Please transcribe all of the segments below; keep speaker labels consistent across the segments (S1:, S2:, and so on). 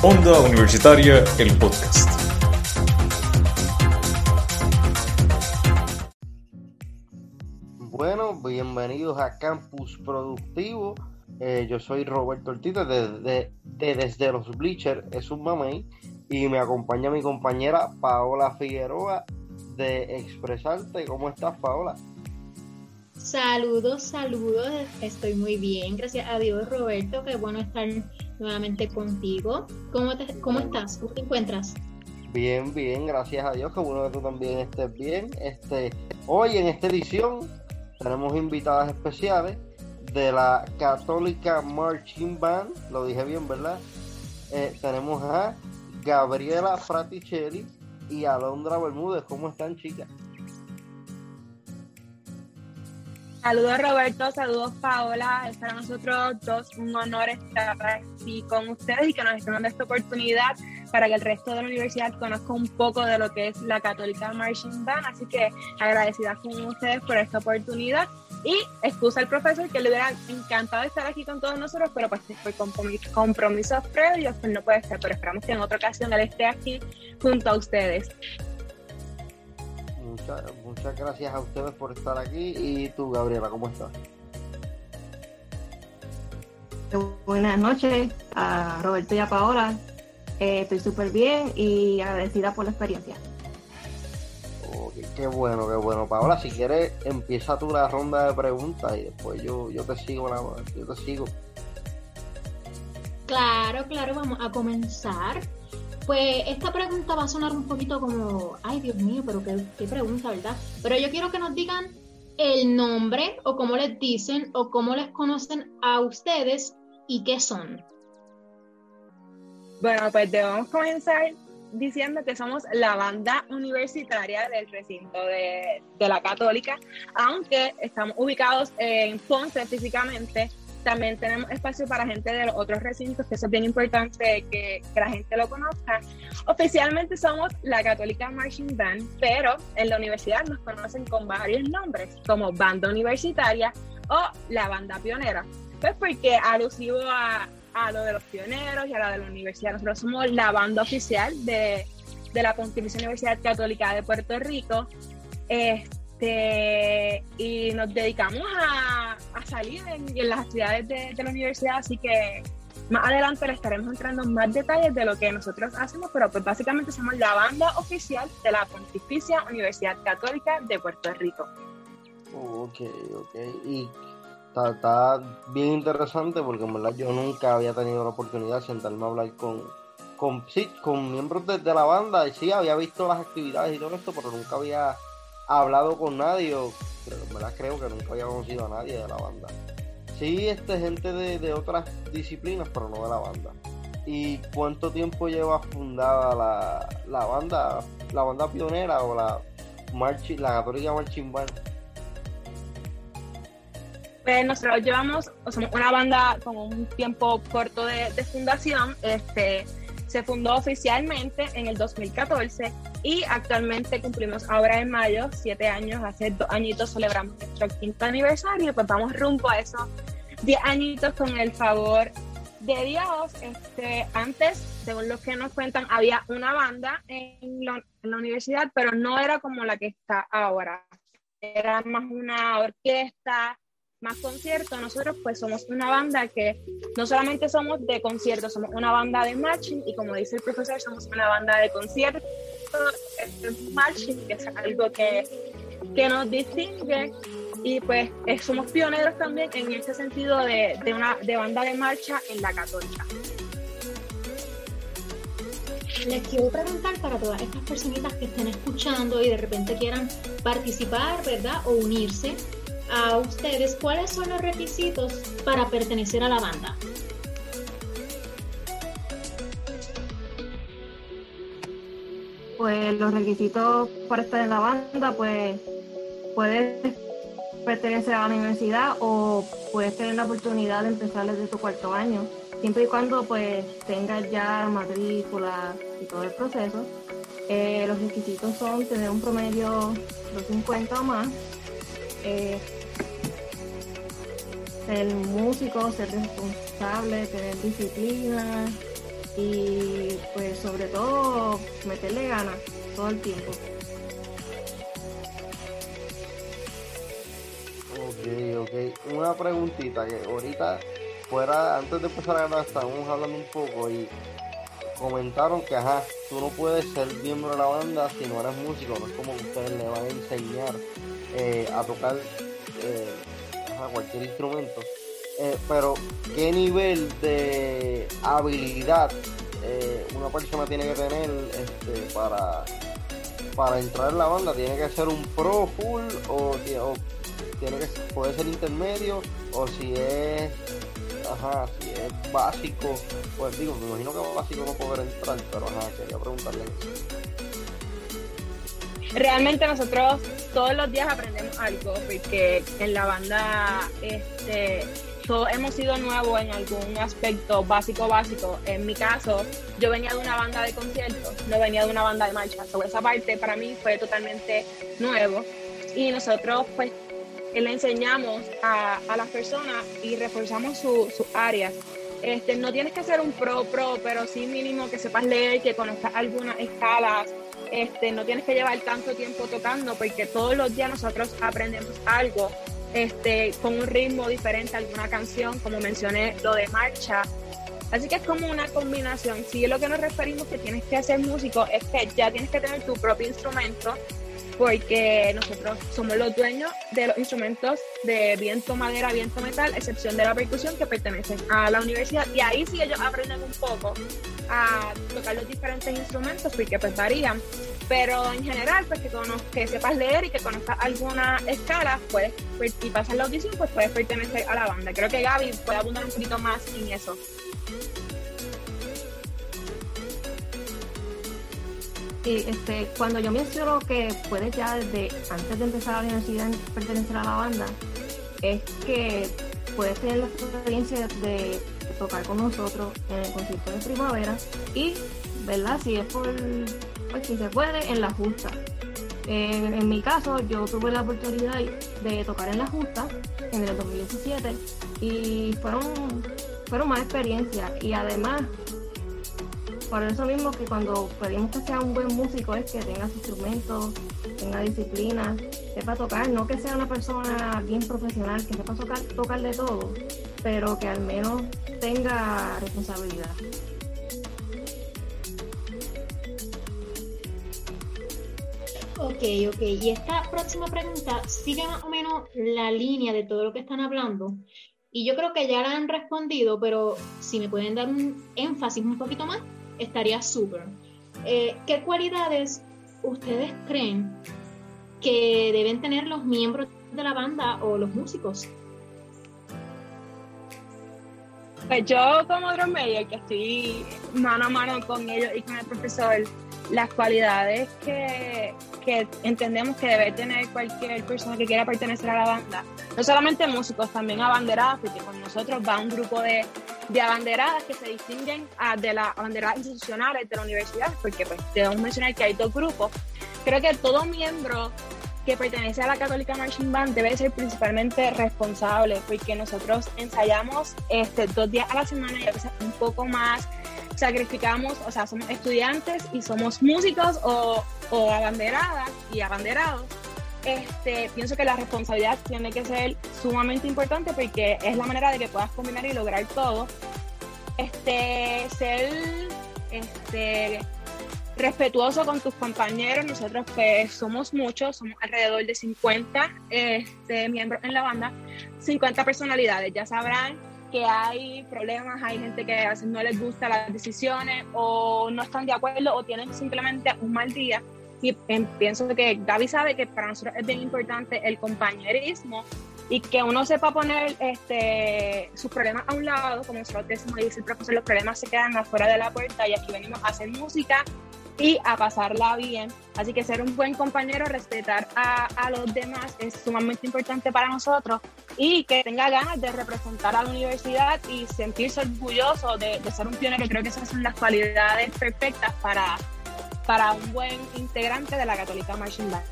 S1: Onda Universitaria, el podcast.
S2: Bueno, bienvenidos a Campus Productivo. Eh, yo soy Roberto Ortiz de, Desde los Bleachers, es un mamey, y me acompaña mi compañera Paola Figueroa de Expresarte. ¿Cómo estás, Paola?
S3: Saludos, saludos, estoy muy bien, gracias a Dios, Roberto, qué bueno estar nuevamente contigo. ¿Cómo, cómo estás? ¿Cómo te encuentras?
S2: Bien, bien, gracias a Dios, qué bueno que tú también estés bien. Este, hoy en esta edición tenemos invitadas especiales de la Católica Marching Band, lo dije bien, ¿verdad? Eh, tenemos a Gabriela Fraticelli y Alondra Bermúdez. ¿Cómo están, chicas?
S4: Saludos Roberto, saludos Paola, es para nosotros dos un honor estar aquí con ustedes y que nos estén dando esta oportunidad para que el resto de la universidad conozca un poco de lo que es la Católica Marching Band, así que agradecida con ustedes por esta oportunidad. Y excusa al profesor que le hubiera encantado estar aquí con todos nosotros, pero pues por compromisos previos pues no puede estar, pero esperamos que en otra ocasión él esté aquí junto a ustedes.
S2: Muchas, gracias a ustedes por estar aquí. Y tú, Gabriela, ¿cómo estás?
S5: Buenas noches a Roberto y a Paola. Eh, estoy súper bien y agradecida por la experiencia.
S2: qué bueno, qué bueno. Paola, si quieres, empieza tú la ronda de preguntas y después yo, yo te sigo, la, yo te sigo.
S3: Claro, claro, vamos a comenzar. Pues esta pregunta va a sonar un poquito como, ay Dios mío, pero qué, pregunta, ¿verdad? Pero yo quiero que nos digan el nombre o cómo les dicen o cómo les conocen a ustedes y qué son.
S4: Bueno, pues debemos comenzar diciendo que somos la banda universitaria del recinto de, de, la Católica, aunque estamos ubicados en Ponce físicamente, también tenemos espacio para gente de los otros recintos, que eso es bien importante que, que, la gente lo conozca. Oficialmente somos la Católica Marching Band, pero en la universidad nos conocen con varios nombres, como Banda Universitaria o la Banda Pionera. Pues porque alusivo a, a lo de los pioneros y a la de la universidad, nosotros somos la banda oficial de, de la Pontificia Universidad Católica de Puerto Rico. Este, este, y nos dedicamos a, salir en, las actividades de, la universidad, así que más adelante le estaremos entrando en más detalles de lo que nosotros hacemos, pero pues básicamente somos la banda oficial de la Pontificia Universidad Católica de Puerto Rico.
S2: Ok, ok. Y está, bien interesante porque en verdad yo nunca había tenido la oportunidad de sentarme a hablar con, con, miembros de, de la banda y sí, había visto las actividades y todo esto, pero nunca había hablado con nadie, o verdad creo que nunca había conocido a nadie de la banda. Sí, este gente de, otras disciplinas, pero no de la banda. ¿Y cuánto tiempo lleva fundada la, la banda, la banda pionera o la marchi, la católica marching band?
S4: Pues nosotros llevamos, o una banda con un tiempo corto de, de fundación, este se fundó oficialmente en el 2014 y actualmente cumplimos ahora en mayo, siete años, hace dos añitos celebramos nuestro quinto aniversario, pues vamos rumbo a esos diez añitos con el favor de Dios. Este, antes, según los que nos cuentan, había una banda en la, en la universidad, pero no era como la que está ahora. Era más una orquesta, más conciertos, nosotros pues somos una banda que no solamente somos de conciertos, somos una banda de marching y como dice el profesor, somos una banda de conciertos, marching, que es algo que, que nos distingue y pues eh, somos pioneros también en ese sentido de, de, una de banda de marcha en la católica.
S3: Les quiero preguntar para todas estas personitas que estén escuchando y de repente quieran participar, ¿verdad? O unirse a ustedes cuáles son los requisitos para pertenecer a la banda.
S5: Pues los requisitos para estar en la banda, pues puedes pertenecer a la universidad o puedes tener la oportunidad de empezar desde tu cuarto año, siempre y cuando pues tengas ya matrícula y todo el proceso. Eh, los requisitos son tener un promedio de 50 o más, eh, ser músico, ser responsable, tener disciplina, y pues sobre todo meterle ganas todo el tiempo.
S2: Ok, ok. Una preguntita que ahorita fuera, antes de empezar a grabar, estábamos hablando un poco y comentaron que, ajá, tú no puedes ser miembro de la banda si no eres músico, no es como ustedes le van a enseñar eh, a tocar eh, cualquier instrumento. Eh, pero, ¿qué nivel de habilidad una persona tiene que tener este, para, para entrar en la banda? ¿Tiene que ser un pro full o, o tiene que puede ser intermedio o si es ajá, si es básico, pues digo, me imagino que básico no poder entrar, pero ajá, quería preguntarle
S4: Realmente nosotros todos los días aprendemos algo, porque en la banda este, todos hemos sido nuevos en algún aspecto básico, básico. En mi caso, yo venía de una banda de conciertos, no venía de una banda de marcha. Sobre esa parte para mí fue totalmente nuevo. Y nosotros pues le enseñamos a, a las personas y reforzamos sus áreas. Este, no tienes que ser un pro pro, pero sí mínimo que sepas leer, que conozcas algunas escalas. Este, no tienes que llevar tanto tiempo tocando porque todos los días nosotros aprendemos algo este, con un ritmo diferente, alguna canción, como mencioné, lo de marcha. Así que es como una combinación. Si lo que nos referimos que tienes que hacer músico es que ya tienes que tener tu propio instrumento, porque nosotros somos los dueños de los instrumentos de viento madera, viento metal, excepción de la percusión que pertenecen a la universidad. Y ahí sí ellos aprenden un poco a tocar los diferentes instrumentos porque pues varían. Pero en general, pues que, que sepas leer y que conozcas alguna escala pues, y pasas la audición, pues puedes pertenecer a la banda. Creo que Gaby puede abundar un poquito más en eso.
S5: este, cuando yo menciono que puedes ya desde antes de empezar la universidad pertenecer a la banda, es que puedes tener la experiencia de tocar con nosotros en el concierto de primavera y, ¿verdad? Si es por, pues si se puede, en la justa. en mi caso, yo tuve la oportunidad de tocar en la justa en el 2017 y fueron, fueron más experiencias y además por eso mismo que cuando pedimos que sea un buen músico es que tenga su instrumento, tenga disciplina, sepa tocar, no que sea una persona bien profesional, que sepa tocar, tocar de todo, pero que al menos tenga responsabilidad.
S3: Ok, ok. Y esta próxima pregunta sigue más o menos la línea de todo lo que están hablando. Y yo creo que ya la han respondido, pero si me pueden dar un énfasis un poquito más, estaría súper. Eh, ¿Qué cualidades ustedes creen que deben tener los miembros de la banda o los músicos?
S4: Pues yo como drum que estoy mano a mano con ellos y con el profesor, las cualidades que, entendemos que debe tener cualquier persona que quiera pertenecer a la banda. No solamente músicos, también abanderadas, porque con nosotros va un grupo de, de abanderadas que se distinguen de las abanderadas institucionales de la universidad, porque pues debemos mencionar que hay dos grupos. Creo que todo miembro que pertenece a la Católica Marching Band debe ser principalmente responsable, porque nosotros ensayamos este, dos días a la semana y a veces un poco más sacrificamos, o sea, somos estudiantes y somos músicos o, o abanderadas y abanderados. Este, pienso que la responsabilidad tiene que ser sumamente importante porque es la manera de que puedas combinar y lograr todo. Este, ser este, respetuoso con tus compañeros. Nosotros pues somos muchos, somos alrededor de 50 este, miembros en la banda, 50 personalidades. Ya sabrán que hay problemas, hay gente que a veces no les gusta las decisiones o no están de acuerdo o tienen simplemente un mal día. Y pienso que Gaby sabe que para nosotros es bien importante el compañerismo y que uno sepa poner este, sus problemas a un lado, como nosotros decimos, dice el profesor, los problemas se quedan afuera de la puerta y aquí venimos a hacer música y a pasarla bien. Así que ser un buen compañero, respetar a, a, los demás es sumamente importante para nosotros y que tenga ganas de representar a la universidad y sentirse orgulloso de, de ser un pionero. Creo que esas son las cualidades perfectas para, para un buen integrante de la Católica Marching Band.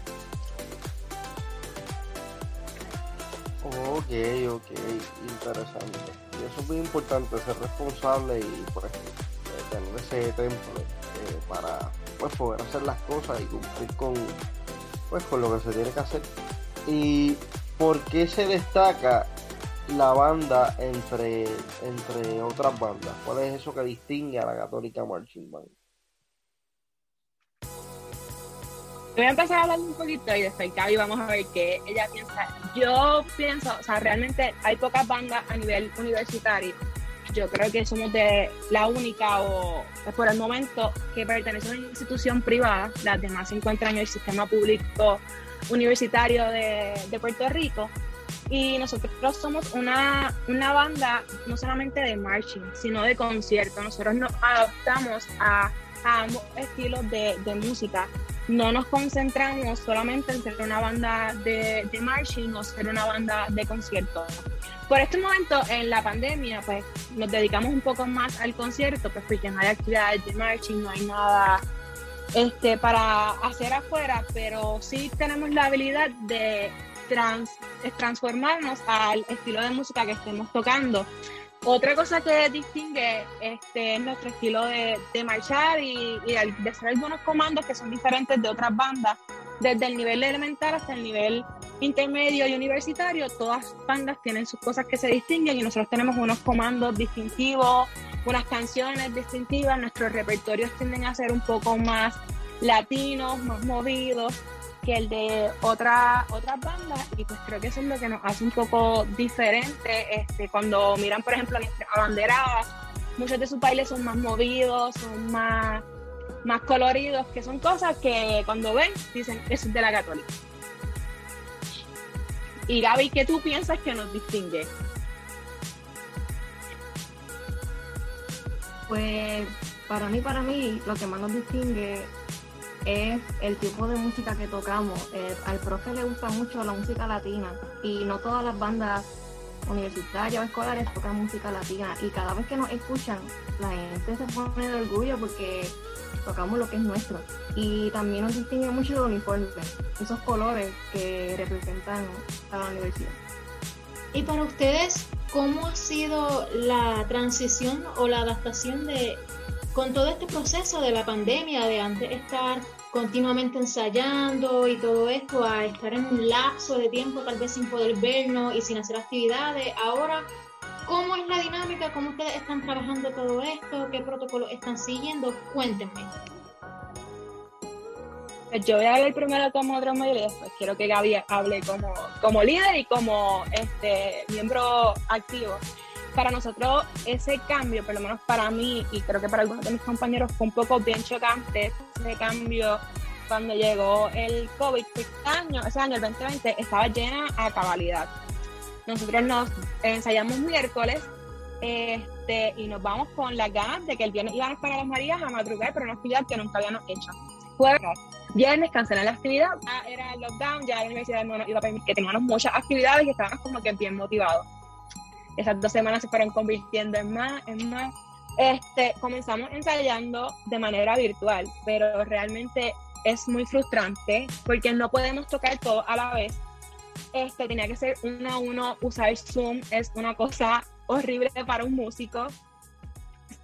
S2: Ok, ok, interesante. Y eso es muy importante, ser responsable y pues tener ese temple eh, para pues poder hacer las cosas y cumplir con pues con lo que se tiene que hacer. ¿Y por qué se destaca la banda entre, entre otras bandas? ¿Cuál es eso que distingue a la Católica Marching Band?
S4: Voy a empezar a hablar un poquito y después Gaby vamos a ver qué ella piensa. Yo pienso, o sea, realmente hay pocas bandas a nivel universitario. Yo creo que somos de la única o por el momento que pertenece a una institución privada. Las demás se encuentran en el sistema público universitario de, de Puerto Rico. Y nosotros somos una, una banda no solamente de marching, sino de concierto. Nosotros nos adaptamos a, a ambos estilos de, de música no nos concentramos solamente en ser una banda de, de marching o ser una banda de concierto. Por este momento, en la pandemia, pues nos dedicamos un poco más al concierto, pues porque no hay actividades de marching, no hay nada este, para hacer afuera, pero sí tenemos la habilidad de trans, transformarnos al estilo de música que estemos tocando. Otra cosa que distingue este, es nuestro estilo de, marchar y, y, de hacer algunos comandos que son diferentes de otras bandas, desde el nivel elemental hasta el nivel intermedio y universitario. Todas bandas tienen sus cosas que se distinguen y nosotros tenemos unos comandos distintivos, unas canciones distintivas. Nuestros repertorios tienden a ser un poco más latinos, más movidos que el de otra, otras bandas y pues creo que eso es lo que nos hace un poco diferente este, cuando miran por ejemplo a banderadas muchos de sus bailes son más movidos son más, más coloridos que son cosas que cuando ven dicen eso es de la católica y Gaby ¿qué tú piensas que nos distingue?
S5: Pues para mí, para mí, lo que más nos distingue es el tipo de música que tocamos. Eh, al profe le gusta mucho la música latina y no todas las bandas universitarias o escolares tocan música latina y cada vez que nos escuchan la gente se pone de orgullo porque tocamos lo que es nuestro y también nos distingue mucho el uniforme, esos colores que representan a la universidad.
S3: Y para ustedes, ¿cómo ha sido la transición o la adaptación de con todo este proceso de la pandemia, de antes estar continuamente ensayando y todo esto, a estar en un lapso de tiempo tal vez sin poder vernos y sin hacer actividades. Ahora, ¿cómo es la dinámica? ¿Cómo ustedes están trabajando todo esto? ¿Qué protocolos están siguiendo? Cuéntenme.
S4: Pues yo voy a hablar primero como drummer y después quiero que Gaby hable como, como líder y como este miembro activo para nosotros ese cambio, por lo menos para mí y creo que para algunos de mis compañeros fue un poco bien chocante ese cambio cuando llegó el COVID. Ese año, ese año, el 2020, estaba llena a cabalidad. Nosotros nos ensayamos miércoles este, y nos vamos con las ganas de que el viernes íbamos para las Marías a madrugar, pero no actividad que nunca habíamos hecho. Jueves, viernes cancelan la actividad, ya era el lockdown, ya la universidad no iba a permitir que teníamos muchas actividades y estábamos como que bien motivados esas dos semanas se fueron convirtiendo en más, en más. Este, comenzamos ensayando de manera virtual, pero realmente es muy frustrante porque no podemos tocar todo a la vez. Este, tenía que ser uno a uno, usar Zoom es una cosa horrible para un músico.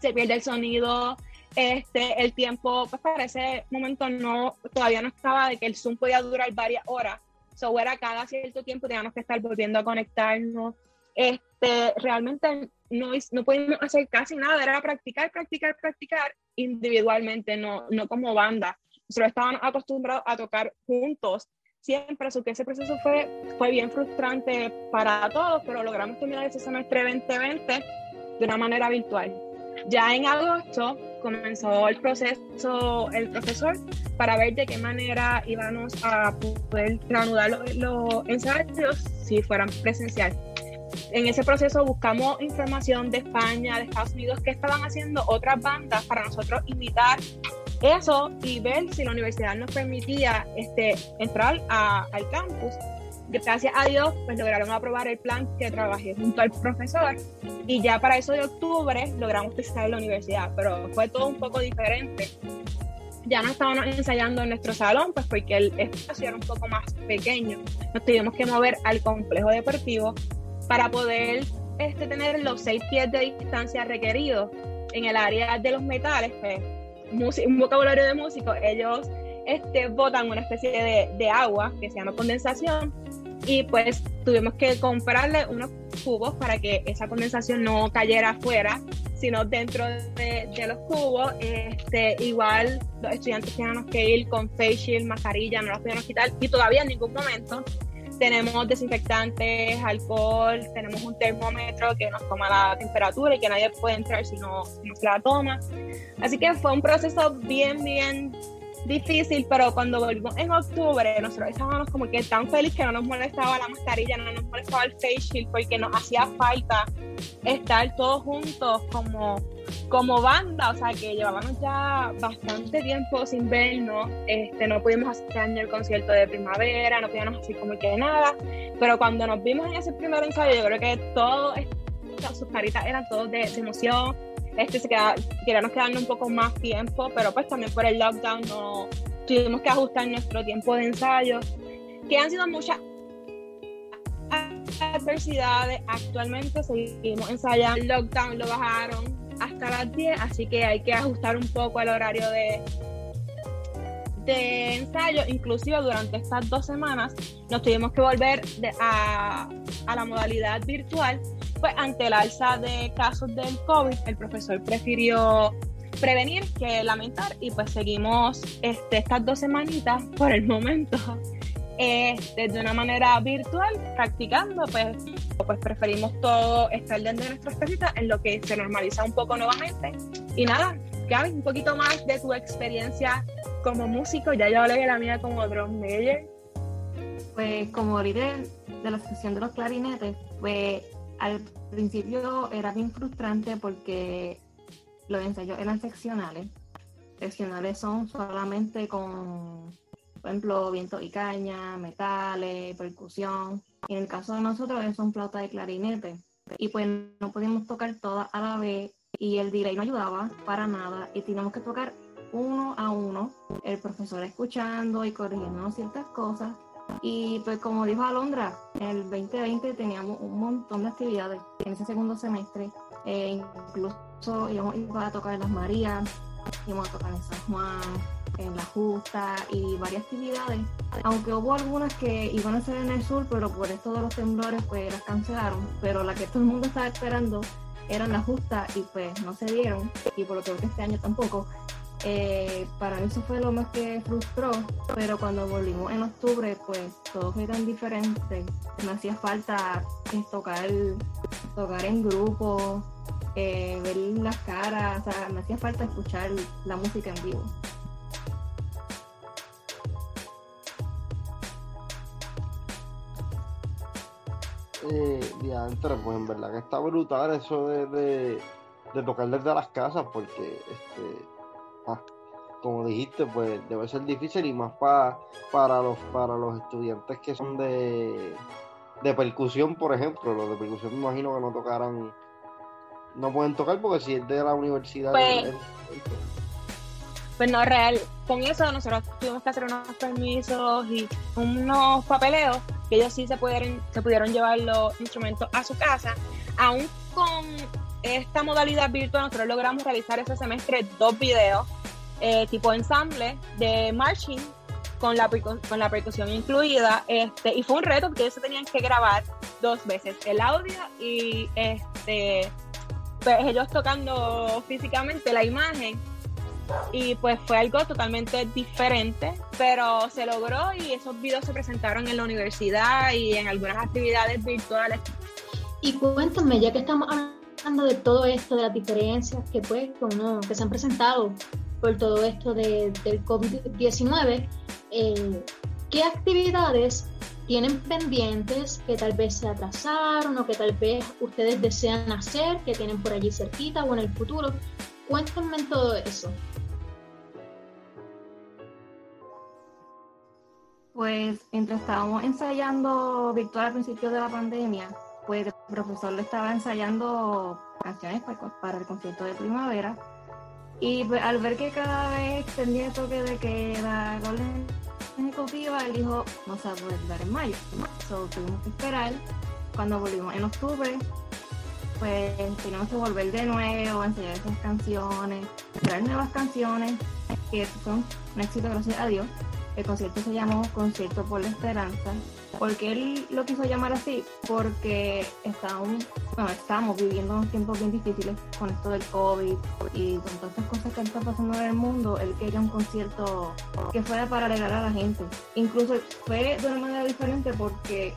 S4: Se pierde el sonido, este, el tiempo, pues para ese momento no, todavía no estaba de que el Zoom podía durar varias horas. So era cada cierto tiempo teníamos que estar volviendo a conectarnos este, realmente no, no pudimos hacer casi nada, era practicar, practicar, practicar individualmente, no, no como banda. Nosotros estábamos acostumbrados a tocar juntos siempre, así que ese proceso fue, fue bien frustrante para todos, pero logramos terminar ese semestre 2020 de una manera virtual. Ya en agosto comenzó el proceso, el profesor, para ver de qué manera íbamos a poder reanudar los, los ensayos si fueran presencial en ese proceso buscamos información de España, de Estados Unidos, qué estaban haciendo otras bandas para nosotros imitar eso y ver si la universidad nos permitía este, entrar al campus. Gracias a Dios, pues lograron aprobar el plan que trabajé junto al profesor y ya para eso de octubre logramos pisar la universidad, pero fue todo un poco diferente. Ya no estábamos ensayando en nuestro salón, pues porque el espacio era un poco más pequeño. Nos tuvimos que mover al complejo deportivo para poder este, tener los seis pies de distancia requeridos. en el área de los metales, pues, un vocabulario de músicos, ellos este, botan una especie de, de agua que se llama condensación y pues tuvimos que comprarle unos cubos para que esa condensación no cayera afuera, sino dentro de, los cubos. Este, igual los estudiantes teníamos que ir con face shield, mascarilla, no las podíamos quitar y todavía en ningún momento tenemos desinfectantes, alcohol, tenemos un termómetro que nos toma la temperatura y que nadie puede entrar si no, si no se la toma. Así que fue un proceso bien, bien difícil, pero cuando volvimos en octubre, nosotros estábamos como que tan felices que no nos molestaba la mascarilla, no nos molestaba el face shield, porque nos hacía falta estar todos juntos como, como banda, o sea que llevábamos ya bastante tiempo sin vernos, este, no pudimos hacer el concierto de primavera, no podíamos hacer como que nada, pero cuando nos vimos en ese primer ensayo, yo creo que todos, sus caritas eran todos de emoción, este, se queda, queríamos quedarnos un poco más tiempo, pero pues también por el lockdown no tuvimos que ajustar nuestro tiempo de ensayo, que han sido muchas adversidades. Actualmente seguimos ensayando, el lockdown lo bajaron hasta las 10, así que hay que ajustar un poco el horario de, de ensayo, inclusive durante estas dos semanas nos tuvimos que volver a, a, la modalidad virtual pues ante el alza de casos del COVID, el profesor prefirió prevenir que lamentar y pues seguimos este, estas dos semanitas por el momento este, de una manera virtual, practicando, pues, pues preferimos todo estar dentro de nuestras casitas en lo que se normaliza un poco nuevamente. Y nada, Gaby, un poquito más de tu experiencia como músico, ya yo hablé de la mía como drum major.
S5: Pues como líder de la sección de los clarinetes, pues al principio era bien frustrante porque los ensayos eran seccionales. Seccionales son solamente con, por ejemplo, viento y caña, metales, percusión. Y en el caso de nosotros son flauta de clarinete. Y pues no podíamos tocar todas a la vez y el delay no ayudaba para nada y teníamos que tocar uno a uno, el profesor escuchando y corrigiendo ciertas cosas y pues como dijo Alondra, en el 2020 teníamos un montón de actividades en ese segundo semestre. Eh, incluso íbamos, a tocar en Las Marías, íbamos a tocar en San Juan, en La Justa y varias actividades. Aunque hubo algunas que iban a ser en el sur, pero por esto de los temblores pues las cancelaron. Pero la que todo el mundo estaba esperando eran La Justa y pues no se dieron. Y por lo que este año tampoco. Eh, para mí eso fue lo más que frustró, pero cuando volvimos en octubre, pues todo fue tan diferente. Me hacía falta eh, tocar, tocar en grupo, eh, ver las caras, o sea, me hacía falta escuchar la música en vivo.
S2: Eh, pues en verdad que está brutal eso de, de, de tocar desde las casas, porque este Ah, como dijiste, pues debe ser difícil y más para para los para los estudiantes que son de, de percusión, por ejemplo. Los de percusión me imagino que no tocaran, no pueden tocar porque si es de la universidad.
S4: Pues, pues no, real. Con eso nosotros tuvimos que hacer unos permisos y unos papeleos que ellos sí se pudieron, se pudieron llevar los instrumentos a su casa, aún con esta modalidad virtual nosotros logramos realizar ese semestre dos videos eh, tipo ensamble de marching con la, con la percusión incluida. Este, y fue un reto porque ellos se tenían que grabar dos veces el audio y este, pues ellos tocando físicamente la imagen y pues fue algo totalmente diferente, pero se logró y esos videos se presentaron en la universidad y en algunas actividades virtuales.
S3: Y cuéntame, ya que estamos hablando de todo esto, de las diferencias que, pues, que se han presentado por todo esto de, del COVID-19, eh, ¿qué actividades tienen pendientes que tal vez se atrasaron o que tal vez ustedes desean hacer, que tienen por allí cerquita o en el futuro? Cuéntenme todo eso.
S5: Pues mientras estábamos ensayando virtual al principio de la pandemia, pues el profesor le estaba ensayando canciones para, el concierto de primavera. Y pues, al ver que cada vez tenía el toque de que la orden ejecutiva, él dijo, no se va a poder dar en mayo. So, tuvimos que esperar. Cuando volvimos en octubre, pues tenemos que volver de nuevo, enseñar esas canciones, crear nuevas canciones que son un éxito gracias a Dios. El concierto se llamó Concierto por la Esperanza. porque él lo quiso llamar así? Porque bueno, estamos viviendo unos tiempos bien difíciles con esto del COVID y con todas estas cosas que están pasando en el mundo. Él quería un concierto que fuera para alegrar a la gente. Incluso fue de una manera diferente porque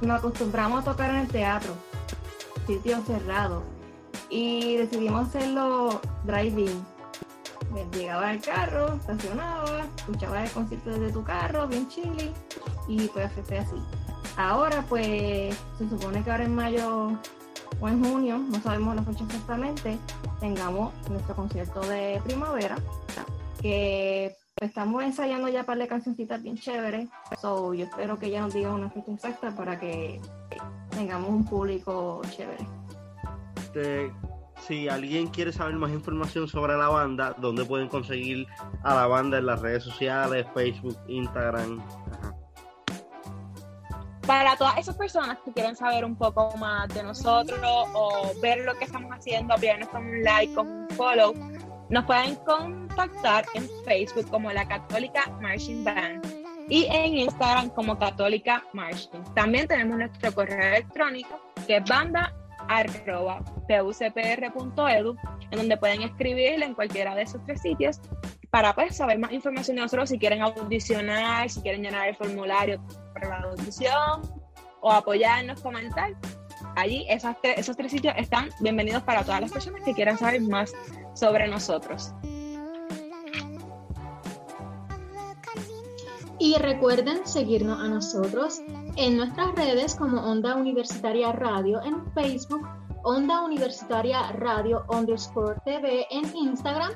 S5: nos acostumbramos a tocar en el teatro, sitio cerrado, y decidimos hacerlo driving llegaba al carro, estacionaba, escuchaba el concierto desde tu carro, bien chili, y pues fue así. Ahora pues se supone que ahora en mayo o en junio, no sabemos la fecha exactamente, tengamos nuestro concierto de primavera, que estamos ensayando ya para de cancioncitas bien chéveres, so yo espero que ya nos digan una fecha exacta para que tengamos un público chévere
S2: si alguien quiere saber más información sobre la banda, ¿dónde pueden conseguir a la banda en las redes sociales, Facebook, Instagram?
S4: Para todas esas personas que quieren saber un poco más de nosotros o ver lo que estamos haciendo, apoyarnos con un like, con un follow, nos pueden contactar en Facebook como la Católica Marching Band y en Instagram como Católica Marching. También tenemos nuestro correo electrónico que es banda arroba pucpr.edu, en donde pueden escribirle en cualquiera de esos tres sitios para pues, saber más información de nosotros si quieren audicionar, si quieren llenar el formulario para la audición o apoyarnos, comentar. Allí esos tres sitios están bienvenidos para todas las personas que quieran saber más sobre nosotros.
S3: Y recuerden seguirnos a nosotros en nuestras redes como Onda Universitaria Radio en Facebook Onda Universitaria Radio underscore TV en Instagram.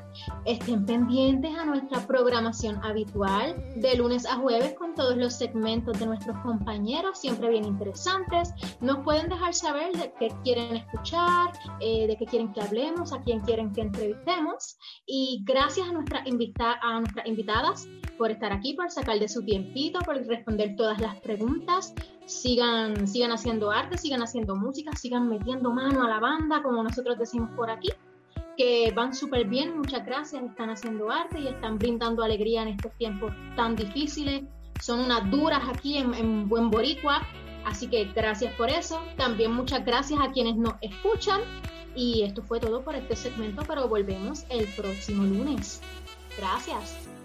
S3: Estén pendientes a nuestra programación habitual de lunes a jueves con todos los segmentos de nuestros compañeros, siempre bien interesantes. Nos pueden dejar saber de qué quieren escuchar, eh, de qué quieren que hablemos, a quién quieren que entrevistemos. Y gracias a, nuestra a nuestras invitadas por estar aquí, por sacar de su tiempito, por responder todas las preguntas sigan, sigan haciendo arte, sigan haciendo música, sigan metiendo mano a la banda, como nosotros decimos por aquí, que van súper bien, muchas gracias, están haciendo arte y están brindando alegría en estos tiempos tan difíciles. Son unas duras aquí en, en Buen Boricua, así que gracias por eso. También muchas gracias a quienes nos escuchan. Y esto fue todo por este segmento, pero volvemos el próximo lunes. Gracias.